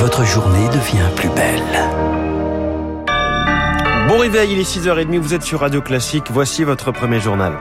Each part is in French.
votre journée devient plus belle. Bon réveil, il est 6h30, vous êtes sur Radio Classique, voici votre premier journal.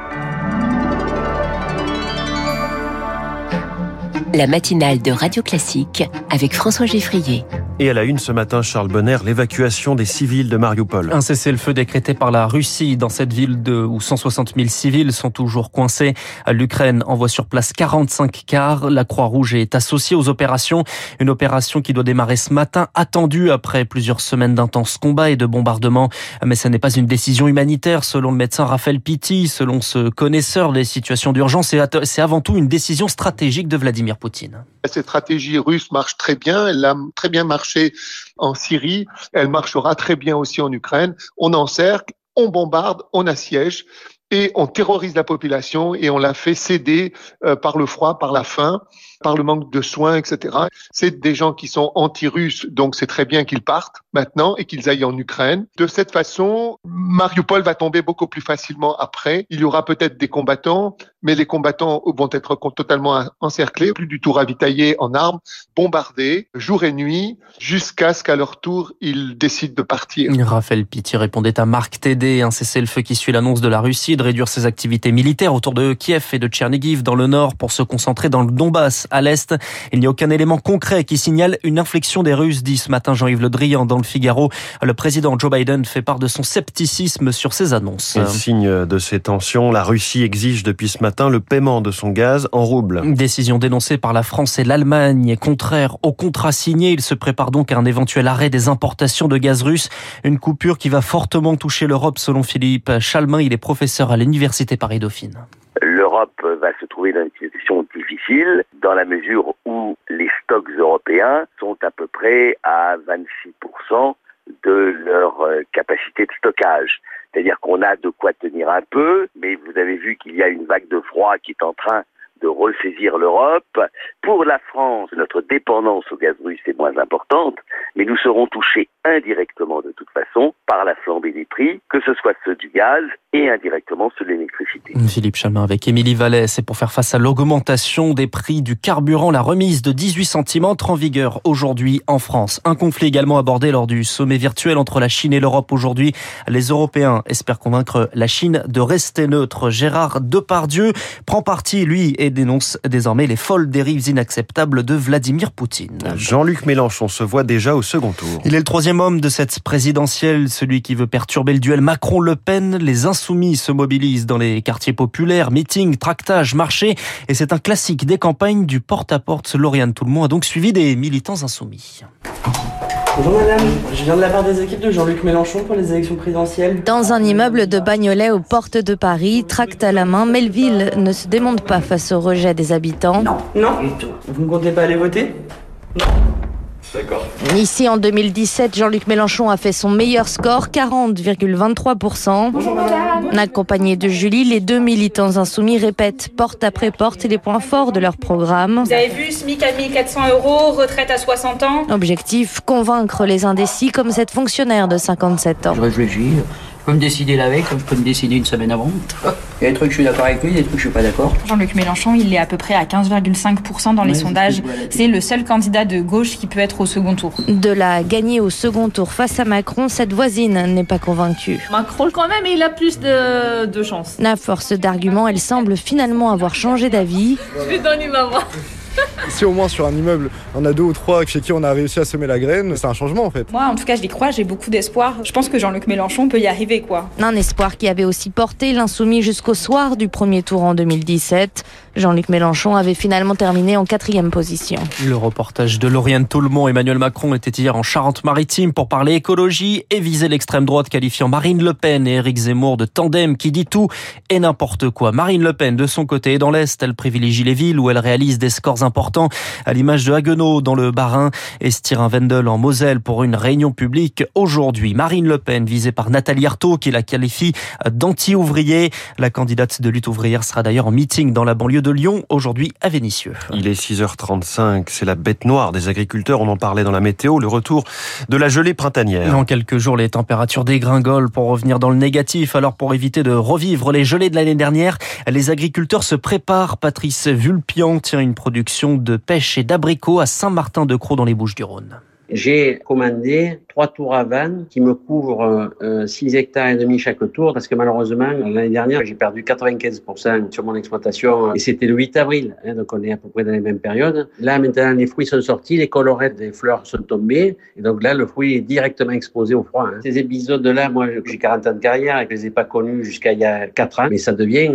La matinale de Radio Classique avec François Geffrier. Et à la une ce matin, Charles Bonner, l'évacuation des civils de Mariupol. Un cessez-le-feu décrété par la Russie dans cette ville de, où 160 000 civils sont toujours coincés. L'Ukraine envoie sur place 45 cars. La Croix-Rouge est associée aux opérations. Une opération qui doit démarrer ce matin, attendue après plusieurs semaines d'intenses combats et de bombardements. Mais ce n'est pas une décision humanitaire, selon le médecin Raphaël Pitti, selon ce connaisseur des situations d'urgence. C'est avant tout une décision stratégique de Vladimir Poutine. Cette stratégie russe marche très bien. Elle a très bien marché en Syrie, elle marchera très bien aussi en Ukraine. On encercle, on bombarde, on assiège et on terrorise la population et on la fait céder euh, par le froid, par la faim par le manque de soins, etc. C'est des gens qui sont anti-russes, donc c'est très bien qu'ils partent maintenant et qu'ils aillent en Ukraine. De cette façon, Mariupol va tomber beaucoup plus facilement après. Il y aura peut-être des combattants, mais les combattants vont être totalement encerclés, plus du tout ravitaillés en armes, bombardés jour et nuit, jusqu'à ce qu'à leur tour, ils décident de partir. Raphaël Pitti répondait à Marc Tédé, un cessez-le-feu qui suit l'annonce de la Russie de réduire ses activités militaires autour de Kiev et de Tchernigiv dans le nord pour se concentrer dans le Donbass à l'Est. Il n'y a aucun élément concret qui signale une inflexion des Russes, dit ce matin Jean-Yves Le Drian dans le Figaro. Le président Joe Biden fait part de son scepticisme sur ces annonces. Et signe de ces tensions, la Russie exige depuis ce matin le paiement de son gaz en roubles. Une décision dénoncée par la France et l'Allemagne. Contraire au contrat signé, il se prépare donc à un éventuel arrêt des importations de gaz russe. Une coupure qui va fortement toucher l'Europe selon Philippe Chalmin. Il est professeur à l'Université Paris-Dauphine l'Europe va se trouver dans une situation difficile dans la mesure où les stocks européens sont à peu près à 26% de leur euh, capacité de stockage. C'est-à-dire qu'on a de quoi tenir un peu, mais vous avez vu qu'il y a une vague de froid qui est en train de ressaisir l'Europe. Pour la France, notre dépendance au gaz russe est moins importante, mais nous serons touchés indirectement de toute façon par la flambée des prix, que ce soit ceux du gaz et indirectement ceux de l'électricité. Philippe Chalmin avec Émilie Vallès et pour faire face à l'augmentation des prix du carburant, la remise de 18 centimes entre en vigueur aujourd'hui en France. Un conflit également abordé lors du sommet virtuel entre la Chine et l'Europe aujourd'hui. Les Européens espèrent convaincre la Chine de rester neutre. Gérard Depardieu prend parti, lui, et dénonce désormais les folles dérives inacceptables de Vladimir Poutine. Jean-Luc Mélenchon se voit déjà au second tour. Il est le troisième homme de cette présidentielle, celui qui veut perturber le duel Macron-Le Pen. Les insoumis se mobilisent dans les quartiers populaires, meetings, tractages, marchés. Et c'est un classique des campagnes du porte-à-porte. Lauriane Tout-le-Monde a donc suivi des militants insoumis. Bonjour madame, je viens de la part des équipes de Jean-Luc Mélenchon pour les élections présidentielles. Dans un immeuble de Bagnolet aux portes de Paris, tract à la main, Melville ne se démonte pas face au rejet des habitants. Non, non, vous ne comptez pas aller voter? Non. D'accord. Ici, en 2017, Jean-Luc Mélenchon a fait son meilleur score, 40,23%. Bonjour madame. Accompagné de Julie, les deux militants insoumis répètent porte après porte les points forts de leur programme. Vous avez vu, SMIC à 1400 euros, retraite à 60 ans. Objectif, convaincre les indécis comme cette fonctionnaire de 57 ans. Je réfléchis. Je peux me décider la veille comme je peux me décider une semaine avant. Il y a des trucs je suis d'accord avec lui, il y a des trucs je suis pas d'accord. Jean-Luc Mélenchon, il est à peu près à 15,5% dans les sondages. C'est le seul candidat de gauche qui peut être au second tour. De la gagner au second tour face à Macron, cette voisine n'est pas convaincue. Macron quand même, il a plus de, de chance. À force d'arguments, elle semble finalement avoir changé d'avis. Je lui donne ma voix. Si au moins sur un immeuble, on a deux ou trois chez qui on a réussi à semer la graine, c'est un changement en fait. Moi, en tout cas, je y crois, j'ai beaucoup d'espoir. Je pense que Jean-Luc Mélenchon peut y arriver, quoi. Un espoir qui avait aussi porté l'insoumis jusqu'au soir du premier tour en 2017. Jean-Luc Mélenchon avait finalement terminé en quatrième position. Le reportage de Lauriane Toulmont. Emmanuel Macron était hier en Charente-Maritime pour parler écologie et viser l'extrême droite qualifiant Marine Le Pen et Éric Zemmour de tandem qui dit tout et n'importe quoi. Marine Le Pen, de son côté, dans l'Est, elle privilégie les villes où elle réalise des scores importants à l'image de Haguenau dans le Bas-Rhin et Styrin-Wendel en Moselle pour une réunion publique aujourd'hui. Marine Le Pen visée par Nathalie Arthaud qui la qualifie d'anti-ouvrier. La candidate de lutte ouvrière sera d'ailleurs en meeting dans la banlieue de Lyon aujourd'hui à Vénissieux. Il est 6h35, c'est la bête noire des agriculteurs, on en parlait dans la météo, le retour de la gelée printanière. En quelques jours, les températures dégringolent pour revenir dans le négatif. Alors pour éviter de revivre les gelées de l'année dernière, les agriculteurs se préparent. Patrice Vulpian tient une production de pêche et d'abricots à Saint-Martin-de-Croix dans les Bouches-du-Rhône. J'ai commandé trois tours à vannes qui me couvrent 6 hectares et demi chaque tour parce que malheureusement, l'année dernière, j'ai perdu 95% sur mon exploitation et c'était le 8 avril. Hein, donc on est à peu près dans les mêmes périodes. Là, maintenant, les fruits sont sortis, les colorettes des fleurs sont tombées et donc là, le fruit est directement exposé au froid. Hein. Ces épisodes-là, moi, j'ai 40 ans de carrière et je les ai pas connus jusqu'à il y a 4 ans, mais ça devient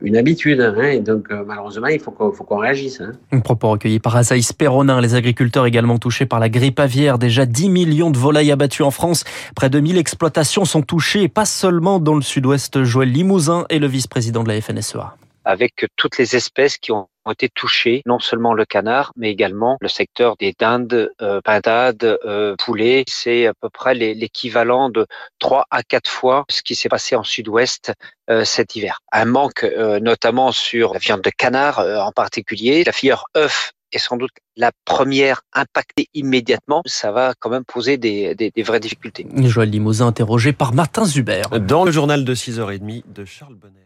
une habitude. Hein, et donc, malheureusement, il faut qu'on réagisse. Un propos recueilli par Azaïs Perronin, les agriculteurs également touchés par la grippe aviaire. Déjà 10 millions volailles abattues en France. Près de 1000 exploitations sont touchées, pas seulement dans le sud-ouest. Joël Limousin est le vice-président de la FNSEA. Avec toutes les espèces qui ont été touchés, non seulement le canard, mais également le secteur des dindes, euh, pintades, euh, poulets. C'est à peu près l'équivalent de 3 à 4 fois ce qui s'est passé en sud-ouest euh, cet hiver. Un manque euh, notamment sur la viande de canard euh, en particulier. La filière œuf est sans doute la première impactée immédiatement, ça va quand même poser des, des, des vraies difficultés. Joël Limousin interrogé par Martin Zuber. Dans le journal de 6h30 de Charles Bonnet.